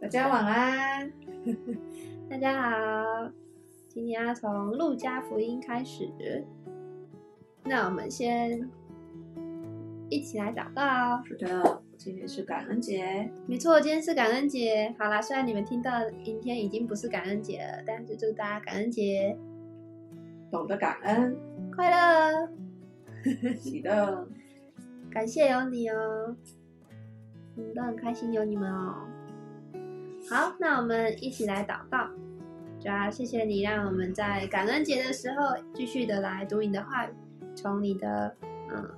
大家晚安。大家好，今天要从路加福音开始。那我们先一起来祷告。是的，今天是感恩节。没错，今天是感恩节。好啦，虽然你们听到今天已经不是感恩节了，但是祝大家感恩节懂得感恩，快乐，喜乐。感谢有你哦，我们都很开心有你们哦。好，那我们一起来祷告。主要谢谢你，让我们在感恩节的时候继续的来读你的话语，从你的嗯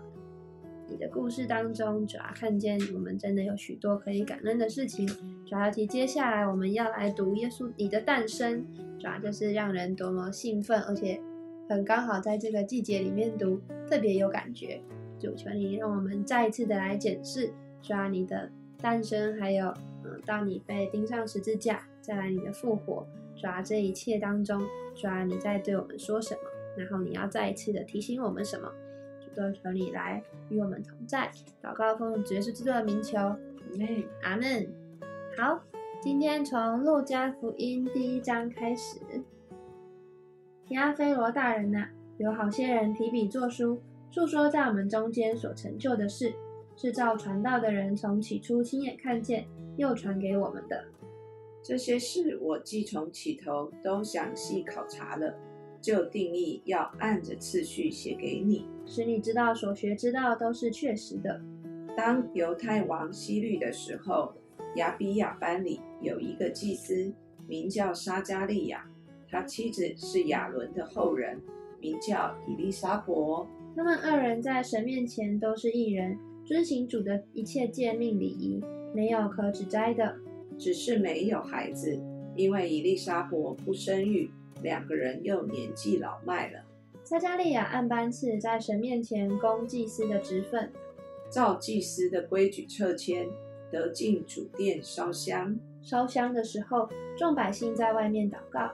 你的故事当中，主要看见我们真的有许多可以感恩的事情。主要提接下来我们要来读耶稣你的诞生，主要就是让人多么兴奋，而且很刚好在这个季节里面读，特别有感觉。主求你让我们再一次的来检视，主要你的诞生，还有。嗯，到你被钉上十字架，再来你的复活，主要这一切当中，主要你在对我们说什么？然后你要再一次的提醒我们什么？主都求你来与我们同在。祷告奉主耶稣基督的名求，阿门，阿门。好，今天从路加福音第一章开始。提阿非罗大人呐，有好些人提笔作书，述说在我们中间所成就的事，是照传道的人从起初亲眼看见。又传给我们的这些事，我既从起头都详细考察了，就定义要按着次序写给你，使你知道所学之道都是确实的。当犹太王希律的时候，亚比亚班里有一个祭司，名叫沙加利亚，他妻子是亚伦的后人，名叫以利沙伯。他们二人在神面前都是一人，遵行主的一切诫命礼仪。没有可指摘的，只是没有孩子，因为伊丽莎伯不生育，两个人又年纪老迈了。撒加利亚按班次在神面前供祭司的职分，照祭司的规矩撤迁，得进主殿烧香。烧香的时候，众百姓在外面祷告，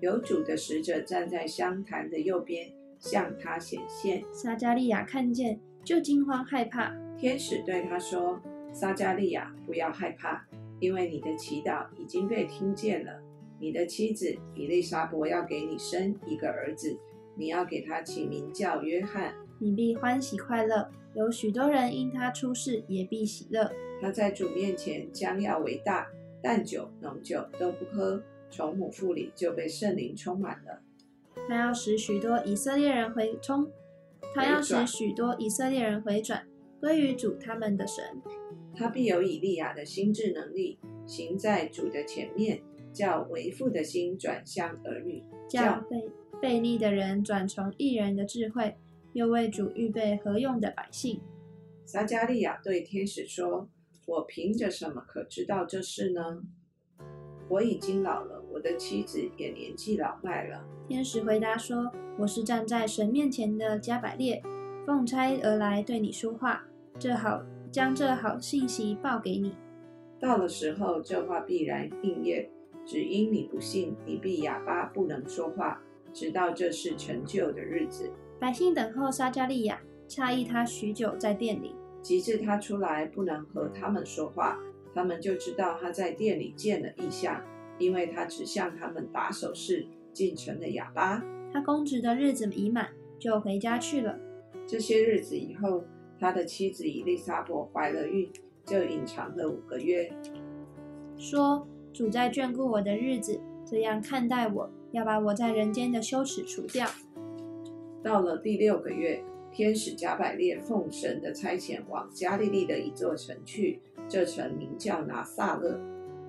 有主的使者站在香坛的右边，向他显现。撒加利亚看见，就惊慌害怕。天使对他说。撒加利亚，不要害怕，因为你的祈祷已经被听见了。你的妻子以利沙伯要给你生一个儿子，你要给他起名叫约翰。你必欢喜快乐，有许多人因他出世也必喜乐。他在主面前将要为大，淡酒浓酒都不喝，从母腹里就被圣灵充满了。他要使许多以色列人回冲，他要使许多以色列人回转归于主他们的神。他必有以利亚的心智能力，行在主的前面，叫为父的心转向儿女，叫被被逆的人转从异人的智慧，又为主预备何用的百姓。撒加利亚对天使说：“我凭着什么可知道这事呢？我已经老了，我的妻子也年纪老迈了。”天使回答说：“我是站在神面前的加百列，奉差而来对你说话，这好。”将这好信息报给你，到了时候，这话必然应验。只因你不信，你必哑巴不能说话，直到这事成就的日子。百姓等候撒加利亚，诧异他许久在店里，及至他出来不能和他们说话，他们就知道他在店里见了异象，因为他只向他们打手势，竟成了哑巴。他公职的日子已满，就回家去了。这些日子以后。他的妻子伊丽莎伯怀了孕，就隐藏了五个月，说：“主在眷顾我的日子，这样看待我，要把我在人间的羞耻除掉。”到了第六个月，天使加百列奉神的差遣往加利利的一座城去，这城名叫拿撒勒。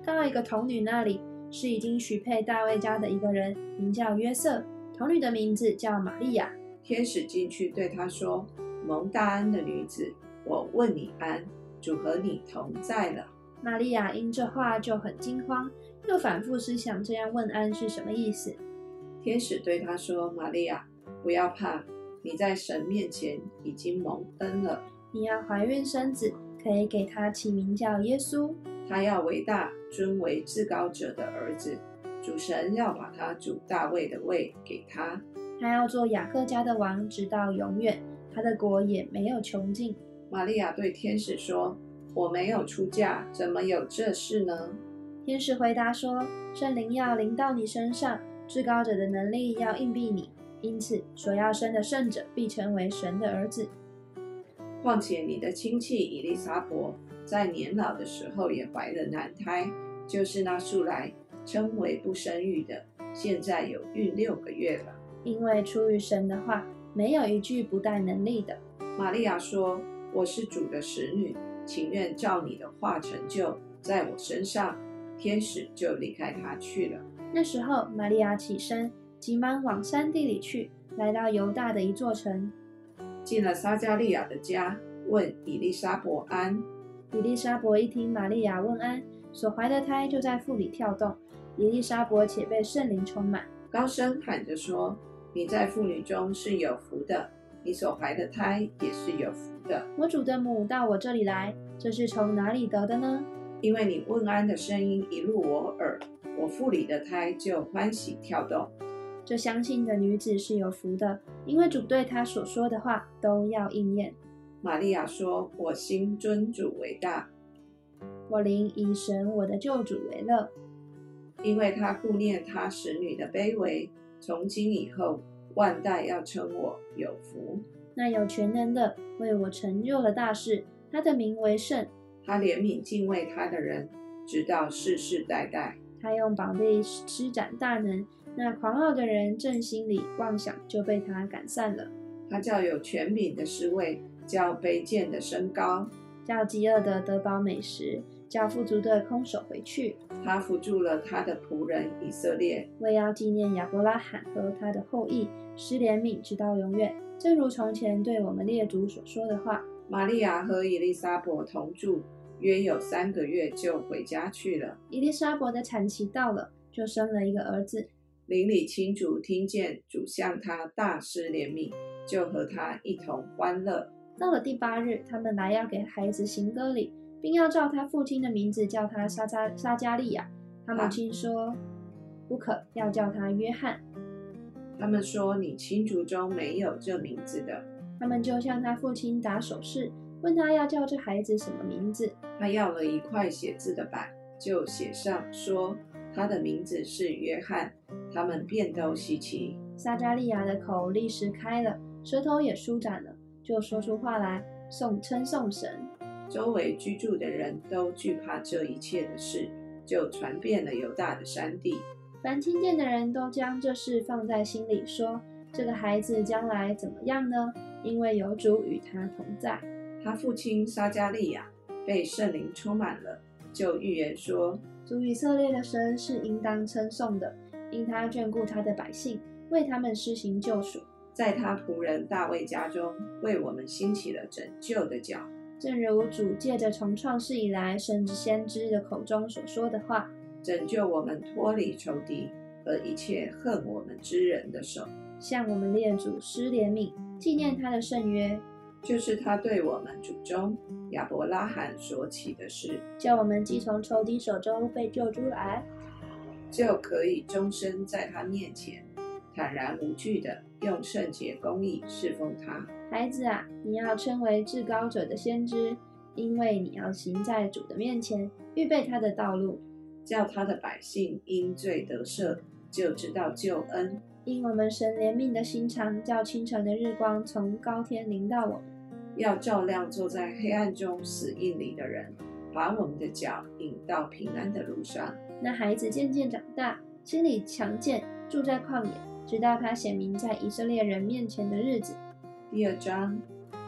到了一个童女那里，是已经许配大卫家的一个人，名叫约瑟。童女的名字叫玛利亚。天使进去对他说。蒙大恩的女子，我问你安，主和你同在了。玛利亚因这话就很惊慌，又反复思想这样问安是什么意思。天使对她说：“玛利亚，不要怕，你在神面前已经蒙恩了。你要怀孕生子，可以给他起名叫耶稣。他要伟大，尊为至高者的儿子。主神要把他主大卫的位给他，他要做雅各家的王，直到永远。”他的国也没有穷尽。玛利亚对天使说：“我没有出嫁，怎么有这事呢？”天使回答说：“圣灵要临到你身上，至高者的能力要硬币你，因此所要生的圣者必成为神的儿子。况且你的亲戚以利沙伯在年老的时候也怀了男胎，就是那素来称为不生育的，现在有孕六个月了。因为出于神的话，没有一句不带能力的。”玛利亚说：“我是主的使女，情愿照你的话成就在我身上。”天使就离开他去了。那时候，玛利亚起身，急忙往山地里去，来到犹大的一座城，进了撒加利亚的家，问以利沙伯安。以利沙伯一听玛利亚问安，所怀的胎就在腹里跳动。以利沙伯且被圣灵充满，高声喊着说：“你在妇女中是有福的，你所怀的胎也是有福的。我主的母到我这里来，这是从哪里得的呢？因为你问安的声音一入我耳，我腹里的胎就欢喜跳动。这相信的女子是有福的，因为主对她所说的话都要应验。玛利亚说：“我心尊主为大，我灵以神我的救主为乐，因为他顾念他使女的卑微。从今以后，万代要称我有福。那有全能的为我成就了大事，他的名为圣。他怜悯敬畏他的人，直到世世代代。他用膀臂施展大能，那狂傲的人正心里妄想就被他赶散了。他叫有权柄的侍卫，叫卑贱的升高，叫饥饿的得饱美食，叫富足的空手回去。他扶助了他的仆人以色列，为要纪念亚伯拉罕和他的后裔，施怜悯直到永远，正如从前对我们列祖所说的话。玛利亚和伊丽莎伯同住，约有三个月，就回家去了。伊丽莎伯的产期到了，就生了一个儿子。邻里亲主听见主向他大施怜悯，就和他一同欢乐。到了第八日，他们来要给孩子行割礼，并要照他父亲的名字叫他沙加沙加利亚。他母亲说：“不可，要叫他约翰。”他们说：“你亲族中没有这名字的。”他们就向他父亲打手势，问他要叫这孩子什么名字。他要了一块写字的板，就写上说他的名字是约翰。他们便都稀奇。撒加利亚的口立时开了，舌头也舒展了，就说出话来，颂称颂神。周围居住的人都惧怕这一切的事，就传遍了犹大的山地。凡听见的人都将这事放在心里，说这个孩子将来怎么样呢？因为有主与他同在，他父亲撒加利亚被圣灵充满了，就预言说：主以色列的神是应当称颂的，因他眷顾他的百姓，为他们施行救赎，在他仆人大卫家中为我们兴起了拯救的脚。正如主借着从创世以来甚至先知的口中所说的话，拯救我们脱离仇敌和一切恨我们之人的手，向我们列祖施怜悯。纪念他的圣约，就是他对我们祖宗亚伯拉罕所起的事，叫我们既从仇敌手中被救出来，就可以终身在他面前坦然无惧的用圣洁公义侍奉他。孩子啊，你要称为至高者的先知，因为你要行在主的面前，预备他的道路，叫他的百姓因罪得赦，就知道救恩。因我们神怜悯的心肠，叫清晨的日光从高天临到我们，要照亮坐在黑暗中死印里的人，把我们的脚引到平安的路上。那孩子渐渐长大，心里强健，住在旷野，直到他显明在以色列人面前的日子。第二章，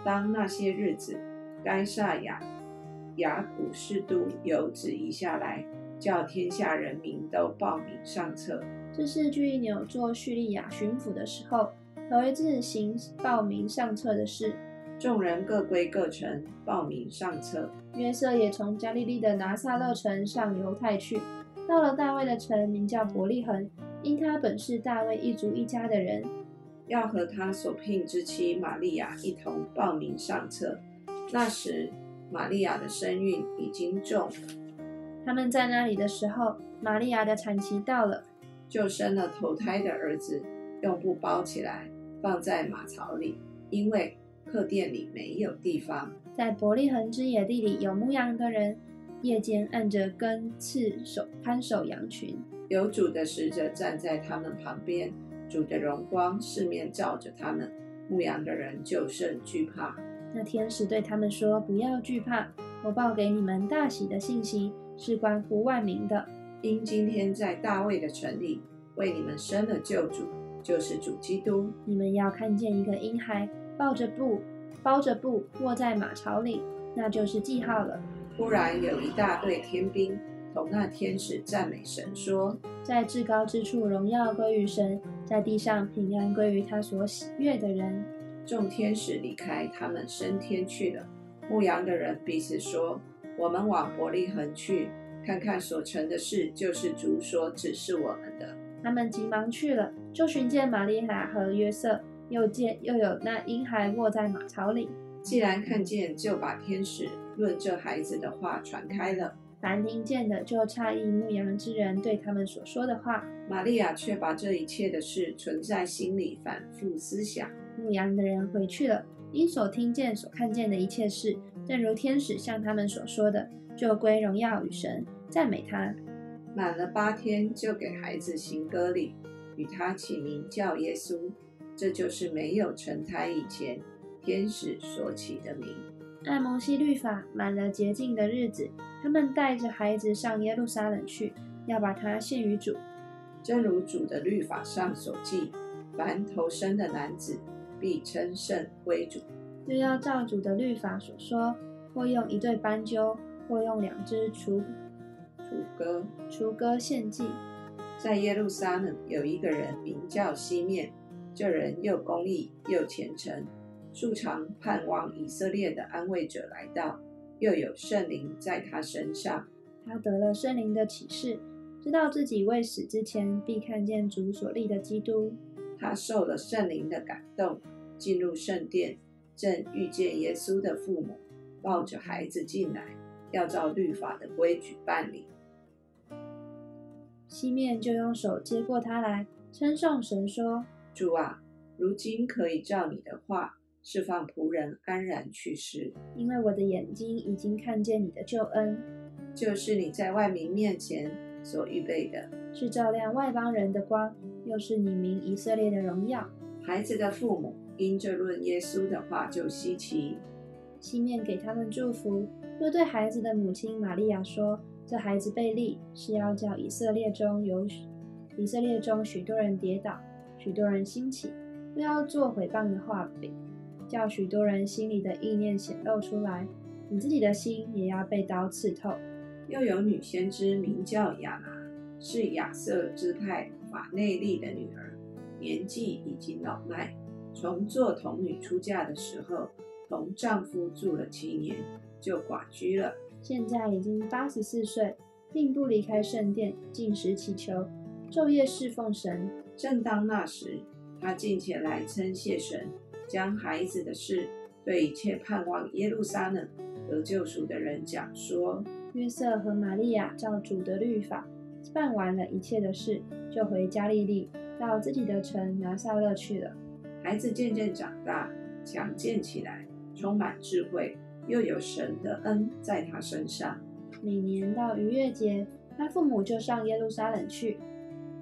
当那些日子，该撒亚雅古士都有旨意下来，叫天下人民都报名上册。这是居利纽做叙利亚巡抚的时候，头一次行报名上册的事。众人各归各城，报名上册。约瑟也从加利利的拿撒勒城上犹太去，到了大卫的城，名叫伯利恒，因他本是大卫一族一家的人，要和他所聘之妻玛利亚一同报名上册。那时，玛利亚的身孕已经重了。他们在那里的时候，玛利亚的产期到了。就生了头胎的儿子，用布包起来，放在马槽里，因为客店里没有地方。在伯利恒之野地里有牧羊的人，夜间按着根刺守看守羊群。有主的使者站在他们旁边，主的荣光四面照着他们，牧羊的人就甚惧怕。那天使对他们说：“不要惧怕，我报给你们大喜的信息，是关乎万民的。因今天在大卫的城里为你们生了救主，就是主基督。你们要看见一个婴孩抱着布，包着布卧在马槽里，那就是记号了。”忽然有一大队天兵同那天使赞美神，说：“在至高之处荣耀归于神，在地上平安归于他所喜悦的人。”众天使离开，他们升天去了。牧羊的人彼此说：“我们往伯利恒去，看看所成的事，就是主所指示我们的。”他们急忙去了，就寻见玛利亚和约瑟，又见又有那婴孩卧在马槽里。既然看见，就把天使论这孩子的话传开了。凡听见的，就诧异牧羊之人对他们所说的话。玛利亚却把这一切的事存在心里，反复思想。牧羊的人回去了，因所听见、所看见的一切事，正如天使向他们所说的，就归荣耀与神，赞美他。满了八天，就给孩子行割礼，与他起名叫耶稣。这就是没有成胎以前。天使所起的名。按摩西律法满了洁净的日子，他们带着孩子上耶路撒冷去，要把他献于主。正如主的律法上所记，凡投生的男子必称圣归主。又要照主的律法所说，或用一对斑鸠，或用两只雏雏鸽，雏鸽献祭。在耶路撒冷有一个人名叫西面，这人又公义又虔诚。素常盼望以色列的安慰者来到，又有圣灵在他身上。他得了圣灵的启示，知道自己未死之前必看见主所立的基督。他受了圣灵的感动，进入圣殿，正遇见耶稣的父母抱着孩子进来，要照律法的规矩办理。西面就用手接过他来，称颂神说：“主啊，如今可以照你的话。”释放仆人安然去世，因为我的眼睛已经看见你的救恩，就是你在外民面前所预备的，是照亮外邦人的光，又是你名以色列的荣耀。孩子的父母因这论耶稣的话就稀奇，西面给他们祝福，又对孩子的母亲玛利亚说：“这孩子被立是要叫以色列中有以色列中许多人跌倒，许多人兴起，又要做毁谤的画饼。”叫许多人心里的意念显露出来，你自己的心也要被刀刺透。又有女先知名叫亚拿，是亚瑟支派法内利的女儿，年纪已经老迈，从做童女出嫁的时候，同丈夫住了七年，就寡居了。现在已经八十四岁，并不离开圣殿，进食祈求，昼夜侍奉神。正当那时，她进前来称谢神。将孩子的事对一切盼望耶路撒冷得救赎的人讲说。约瑟和玛利亚照主的律法办完了一切的事，就回加利利，到自己的城拿撒勒去了。孩子渐渐长大，强健起来，充满智慧，又有神的恩在他身上。每年到逾越节，他父母就上耶路撒冷去。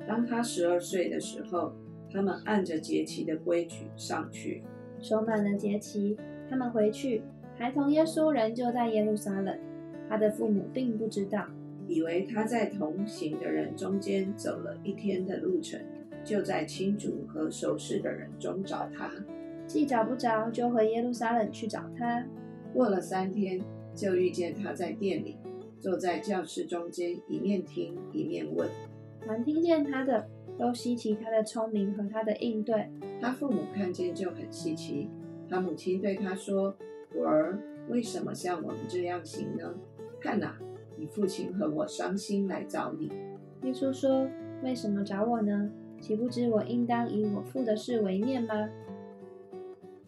当他十二岁的时候，他们按着节期的规矩上去。收满了节期，他们回去，孩童耶稣仍旧在耶路撒冷。他的父母并不知道，以为他在同行的人中间走了一天的路程，就在亲族和熟识的人中找他。既找不着，就回耶路撒冷去找他。过了三天，就遇见他在店里，坐在教室中间，一面听一面问。凡听见他的。都稀奇他的聪明和他的应对。他父母看见就很稀奇。他母亲对他说：“我儿，为什么像我们这样行呢？看哪，你父亲和我伤心来找你。”耶稣说：“为什么找我呢？岂不知我应当以我父的事为念吗？”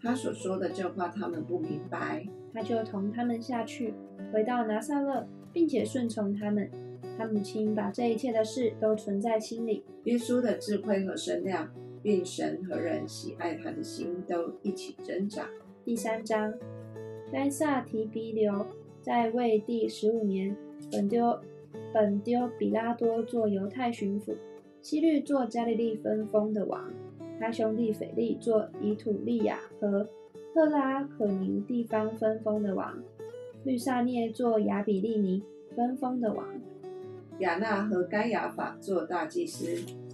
他所说的这话，他们不明白。他就同他们下去，回到拿撒勒，并且顺从他们。他母亲把这一切的事都存在心里。耶稣的智慧和身量，并神和人喜爱他的心都一起增长。第三章，该萨提比留在位第十五年，本丢本丢比拉多做犹太巡抚，希律做加利利分封的王，他兄弟腓力做以土利亚和特拉可尼地方分封的王，律萨涅做亚比利尼分封的王。亚纳和该亚法做大祭司。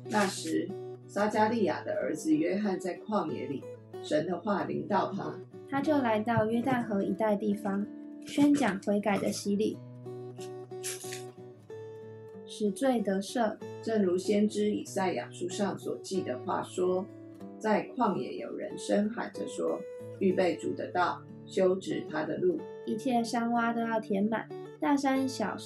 那时，撒加利亚的儿子约翰在旷野里，神的话临到他，他就来到约旦河一带地方，宣讲悔改的洗礼，使罪得赦。正如先知以赛亚书上所记的话说：“在旷野有人声喊着说，预备主的道，修直他的路。一切山洼都要填满，大山小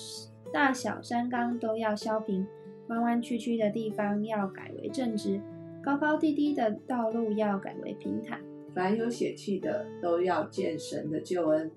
大小山冈都要削平，弯弯曲曲的地方要改为正直，高高低低的道路要改为平坦。凡有血气的都要见神的救恩。”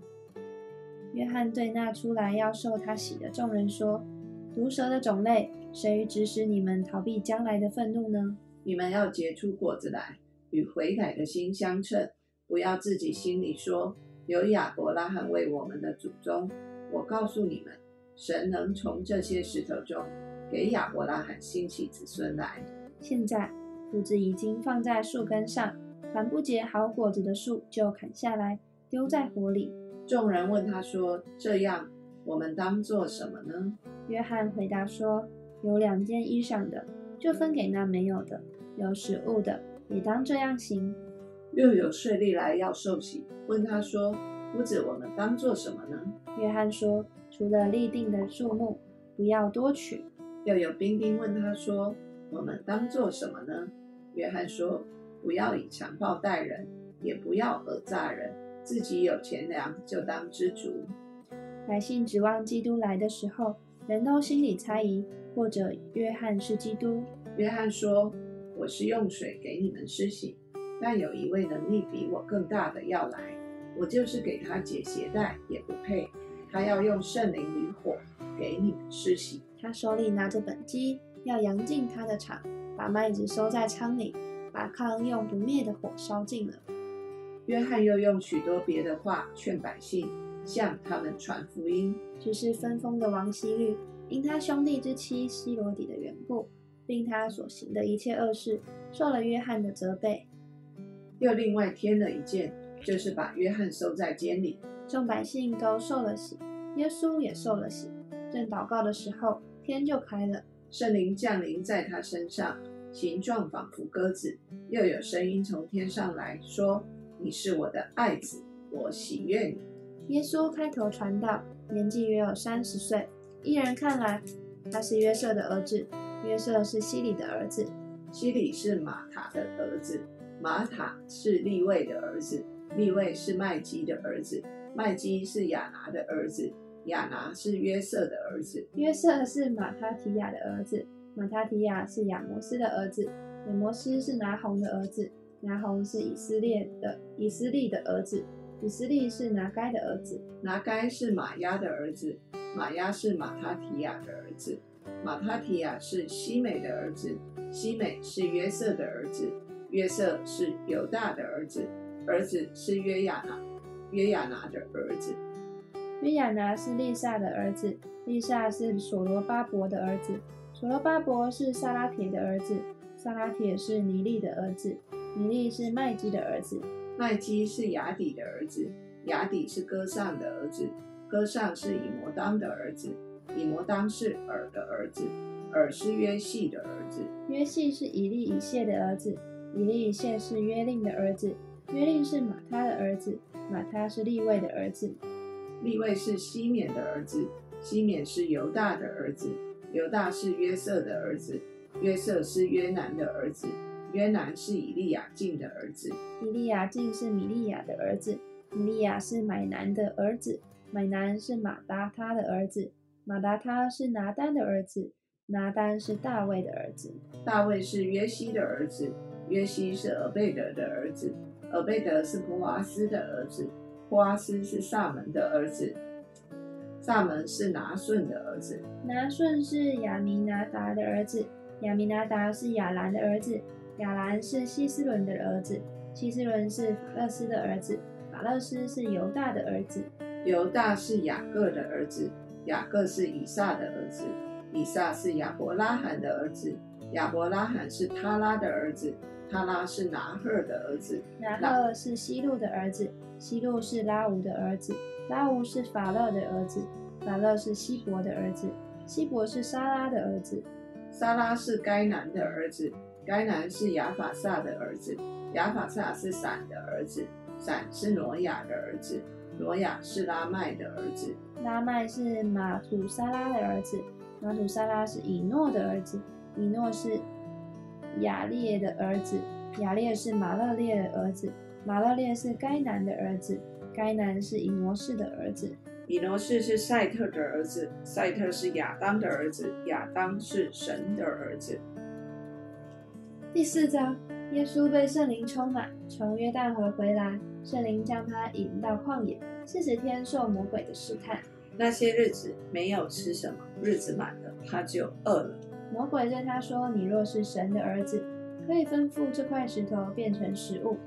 约翰对那出来要受他洗的众人说：“毒蛇的种类，谁指使你们逃避将来的愤怒呢？你们要结出果子来，与悔改的心相称，不要自己心里说：有亚伯拉罕为我们的祖宗。我告诉你们，神能从这些石头中给亚伯拉罕兴起子孙来。现在斧子已经放在树根上，凡不结好果子的树就砍下来，丢在火里。众人问他说：“这样，我们当做什么呢？”约翰回答说：“有两件衣裳的，就分给那没有的；有食物的，也当这样行。”又有税吏来要受洗，问他说：“夫子，我们当做什么呢？”约翰说：“除了立定的数目，不要多取。”又有兵丁问他说：“我们当做什么呢？”约翰说：“不要以强暴待人，也不要讹诈人。自己有钱粮，就当知足。”百姓指望基督来的时候，人都心里猜疑，或者约翰是基督。约翰说：“我是用水给你们施洗，但有一位能力比我更大的要来，我就是给他解鞋带也不配。他要用圣灵与火给你们施洗。他手里拿着本机，要扬进他的场，把麦子收在仓里，把糠用不灭的火烧尽了。”约翰又用许多别的话劝百姓，向他们传福音。只是分封的王希律，因他兄弟之妻希罗底的缘故，并他所行的一切恶事，受了约翰的责备。又另外添了一件，就是把约翰收在监里。众百姓都受了洗，耶稣也受了洗。正祷告的时候，天就开了，圣灵降临在他身上，形状仿佛鸽子。又有声音从天上来说：“你是我的爱子，我喜悦你。”耶稣开头传道，年纪约有三十岁。一人看来，他是约瑟的儿子，约瑟是西里的儿子，西里是马塔的儿子，马塔是利位的儿子，利位是麦基的儿子，麦基是亚拿的儿子，亚拿是约瑟的儿子，约瑟是马他提亚的儿子，马他提亚是亚摩斯的儿子，亚摩斯是拿红的儿子，拿红是以色列的以色列的儿子。以色列是拿该的儿子，拿该是马亚的儿子，马亚是马他提亚的儿子，马他提亚是西美的儿子，西美是约瑟的儿子，约瑟是犹大的儿子，儿子是约亚拿，约亚拿的儿子，约亚拿是利萨的儿子，利萨是所罗巴伯的儿子，所罗巴伯是萨拉铁的儿子，萨拉铁是尼利的儿子，尼利是麦基的儿子。麦基是雅底的儿子，雅底是歌尚的儿子，歌尚是以摩当的儿子，以摩当是尔的儿子，尔是约系的儿子，约系是以利以谢的儿子，以利以谢是约令的儿子，约令是马他的儿子，马他是利位的儿子，利位是西缅的儿子，西缅是犹大的儿子，犹大是约瑟的儿子，约瑟是约南的儿子。约南是以利亚敬的儿子，以利亚敬是米利亚的儿子，米利亚是买南的儿子，买南是马达他的儿子，马达他是拿丹的儿子，拿丹是大卫的儿子，大卫是约西的儿子，约西是俄贝德的儿子，俄贝德是普瓦斯的儿子，普瓦斯是萨门的儿子，萨门是拿顺的儿子，拿顺是亚米拿达的儿子，亚米拿达是亚兰的儿子。亚兰是希斯伦的儿子，希斯伦是法勒斯的儿子，法勒斯是犹大的儿子，犹大是雅各的儿子，雅各是以撒的儿子，以撒是亚伯拉罕的儿子，亚伯拉罕是他拉的儿子，他拉是拿赫的儿子，拿赫是西路的儿子，西路是拉吾的儿子，拉吾是法勒的儿子，法勒是希伯的儿子，希伯是沙拉的儿子，沙拉是该南的儿子，该南是亚法萨的儿子，亚法萨是闪的儿子，闪是挪亚的儿子，挪亚是拉麦的儿子，拉麦是马土沙拉的儿子，马土沙拉是以诺的儿子，以诺是雅列的儿子，雅列是马勒列的儿子，马勒列是该南的儿子，该南是以挪士的儿子，以挪士是赛特的儿子，赛特是亚当的儿子，亚当是神的儿子。第四章，耶稣被圣灵充满，从约旦河回来，圣灵将他引到旷野，四十天受魔鬼的试探。那些日子没有吃什么，日子满了，他就饿了。魔鬼对他说：“你若是神的儿子，可以吩咐这块石头变成食物。”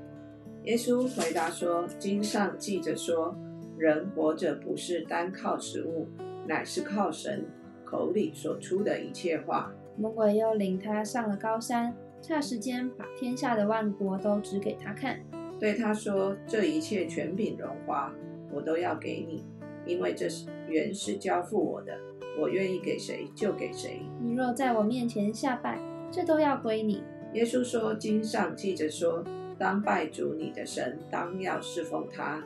耶稣回答说：“经上记着说，人活着不是单靠食物，乃是靠神口里所出的一切话。”魔鬼又领他上了高山，差时间把天下的万国都指给他看，对他说：“这一切权柄荣华，我都要给你，因为这是原是交付我的，我愿意给谁就给谁。你若在我面前下拜，这都要归你。”耶稣说：“经上记着说，当拜主你的神，当要侍奉他。”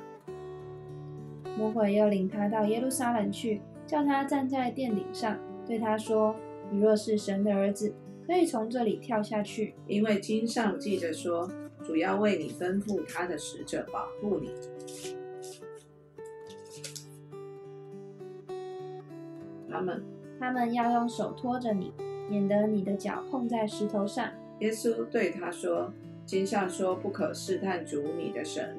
魔鬼又领他到耶路撒冷去，叫他站在殿顶上，对他说：“你若是神的儿子，可以从这里跳下去，因为经上记着说，主要为你吩咐他的使者保护你。他们，他们要用手托着你，免得你的脚碰在石头上。耶稣对他说：“经上说，不可试探主你的神。”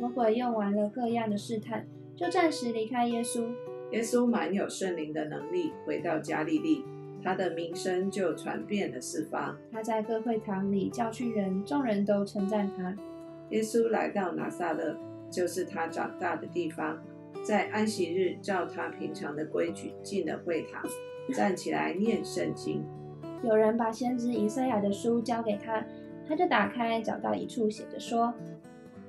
魔鬼用完了各样的试探，就暂时离开耶稣。耶稣满有圣灵的能力，回到加利利，他的名声就传遍了四方。他在各会堂里教训人，众人都称赞他。耶稣来到拿撒勒，就是他长大的地方。在安息日，照他平常的规矩进了会堂，站起来念圣经。有人把先知以赛亚的书交给他，他就打开，找到一处写着说：“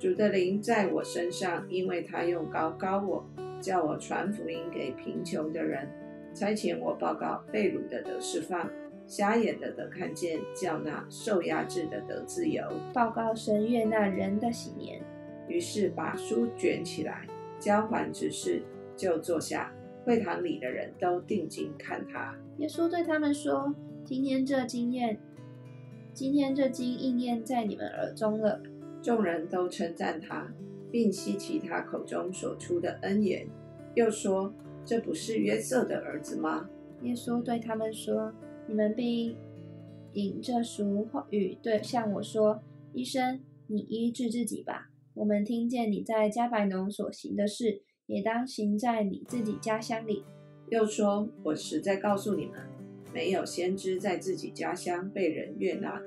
主的灵在我身上，因为他用高高我，叫我传福音给贫穷的人，差遣我报告被掳的得释放，瞎眼的得看见，叫那受压制的得自由，报告神悦纳人的喜年。”于是把书卷起来。交还之事，就坐下。会堂里的人都定睛看他。耶稣对他们说：“今天这经验，今天这经应验在你们耳中了。”众人都称赞他，并希奇他口中所出的恩言，又说：“这不是约瑟的儿子吗？”耶稣对他们说：“你们必引这俗语对向我说：‘医生，你医治自己吧。’”我们听见你在加百农所行的事，也当行在你自己家乡里。又说：“我实在告诉你们，没有先知在自己家乡被人悦纳的。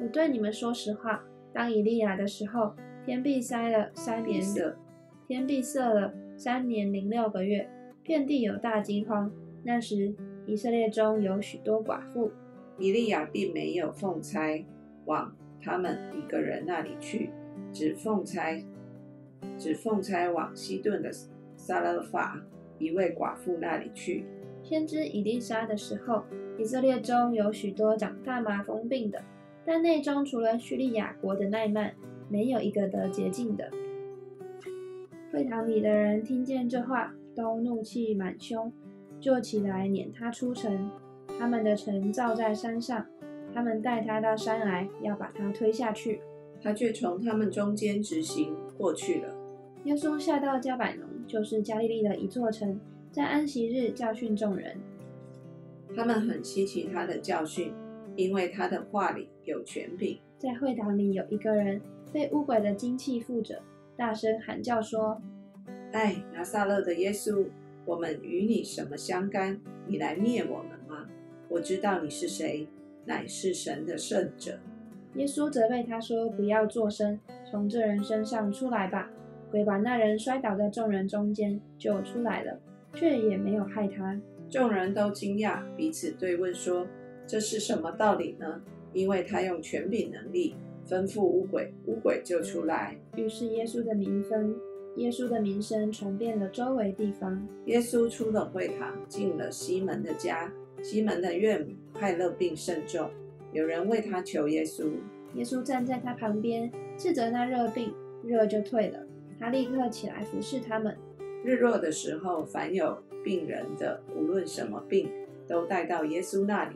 我对你们说实话，当以利亚的时候，天闭塞了三年，天闭塞了三年零六个月，遍地有大饥荒。那时以色列中有许多寡妇，以利亚并没有奉差往他们一个人那里去。”指奉差，指奉差往西顿的撒勒法一位寡妇那里去。先知以利沙的时候，以色列中有许多长大麻风病的，但内中除了叙利亚国的奈曼，没有一个得洁净的。会堂里的人听见这话，都怒气满胸，就起来撵他出城。他们的城造在山上，他们带他到山来，要把他推下去。他却从他们中间直行过去了。耶稣下到加百农，就是加利利的一座城，在安息日教训众人。他们很稀奇他的教训，因为他的话里有权柄。在会堂里有一个人被污鬼的精气附着，大声喊叫说：“哎，拿撒勒的耶稣，我们与你什么相干？你来灭我们吗？我知道你是谁，乃是神的圣者。”耶稣责备他说：“不要作声，从这人身上出来吧。”鬼把那人摔倒在众人中间，就出来了。却也没有害他。众人都惊讶，彼此对问说：“这是什么道理呢？”因为他用权柄能力吩咐乌鬼，乌鬼就出来。于是耶稣的名分，耶稣的名声传遍了周围地方。耶稣出了会堂，进了西门的家。西门的岳母快乐病甚重，有人为他求耶稣。耶稣站在他旁边，斥责那热病，热就退了。他立刻起来服侍他们。日落的时候，凡有病人的，无论什么病，都带到耶稣那里。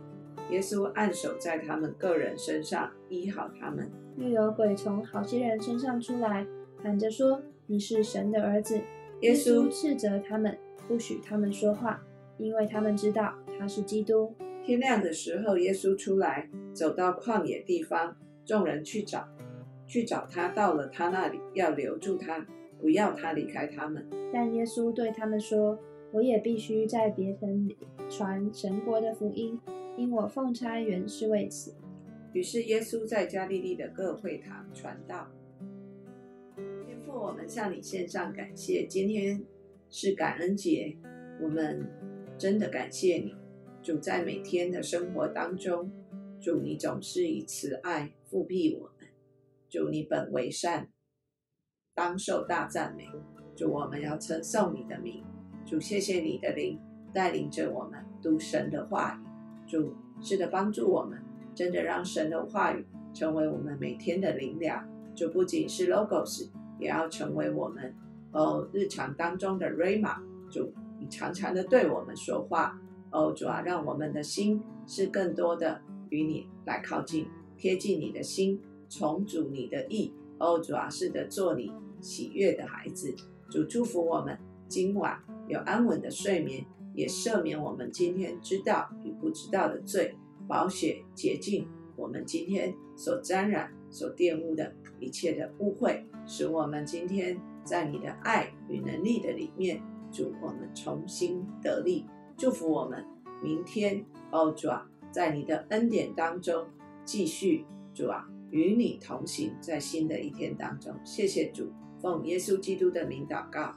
耶稣按手在他们个人身上，医好他们。又有鬼从好些人身上出来，喊着说：“你是神的儿子。”耶稣斥责他们，不许他们说话，因为他们知道他是基督。天亮的时候，耶稣出来，走到旷野地方，众人去找，去找他，到了他那里，要留住他，不要他离开他们。但耶稣对他们说：“我也必须在别人里传神国的福音。”因我奉差原是为此。于是耶稣在加利利的各会堂传道。天父，我们向你献上感谢。今天是感恩节，我们真的感谢你，主在每天的生活当中，主你总是以慈爱复庇我们。主你本为善，当受大赞美。主我们要称颂你的名。主谢谢你的灵带领着我们读神的话语。主是的，帮助我们，真的让神的话语成为我们每天的灵粮。就不仅是 logos，也要成为我们哦日常当中的 rama。主，你常常的对我们说话哦，主啊，让我们的心是更多的与你来靠近，贴近你的心，重组你的意哦，主啊，是的，做你喜悦的孩子。主祝福我们今晚有安稳的睡眠。也赦免我们今天知道与不知道的罪，保血洁净我们今天所沾染、所玷污的一切的污秽，使我们今天在你的爱与能力的里面，主我们重新得力，祝福我们明天，哦主啊，在你的恩典当中继续，主啊与你同行，在新的一天当中，谢谢主，奉耶稣基督的名祷告，